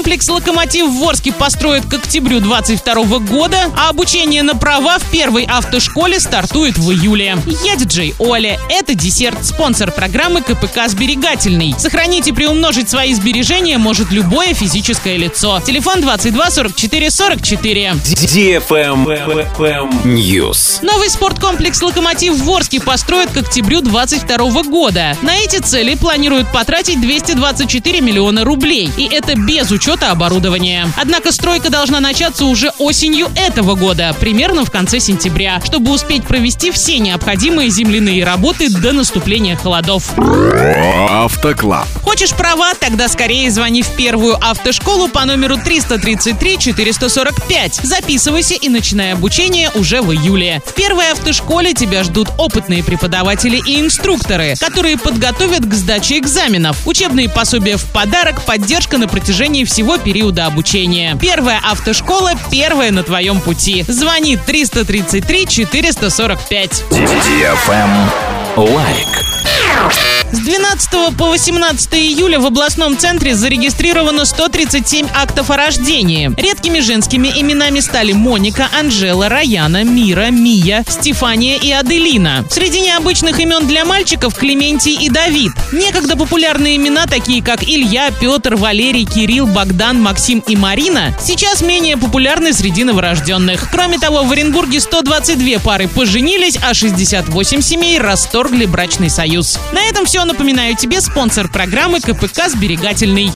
Спорткомплекс «Локомотив» в Ворске построят к октябрю 2022 года, а обучение на права в первой автошколе стартует в июле. Я диджей Оля. Это десерт, спонсор программы КПК «Сберегательный». Сохранить и приумножить свои сбережения может любое физическое лицо. Телефон 22 44 44. News. Новый спорткомплекс «Локомотив» в Ворске построят к октябрю 2022 года. На эти цели планируют потратить 224 миллиона рублей. И это без учета оборудования. Однако стройка должна начаться уже осенью этого года, примерно в конце сентября, чтобы успеть провести все необходимые земляные работы до наступления холодов. Автоклаб. Хочешь права? Тогда скорее звони в первую автошколу по номеру 333 445. Записывайся и начинай обучение уже в июле. В первой автошколе тебя ждут опытные преподаватели и инструкторы, которые подготовят к сдаче экзаменов. Учебные пособия в подарок, поддержка на протяжении всего периода обучения. Первая автошкола – первая на твоем пути. Звони 333 445. Лайк. С 12 по 18 июля в областном центре зарегистрировано 137 актов о рождении. Редкими женскими именами стали Моника, Анжела, Раяна, Мира, Мия, Стефания и Аделина. Среди необычных имен для мальчиков Клементий и Давид. Некогда популярные имена, такие как Илья, Петр, Валерий, Кирилл, Богдан, Максим и Марина, сейчас менее популярны среди новорожденных. Кроме того, в Оренбурге 122 пары поженились, а 68 семей расторгли брачный союз. На этом все. Напоминаю тебе спонсор программы КПК «Сберегательный».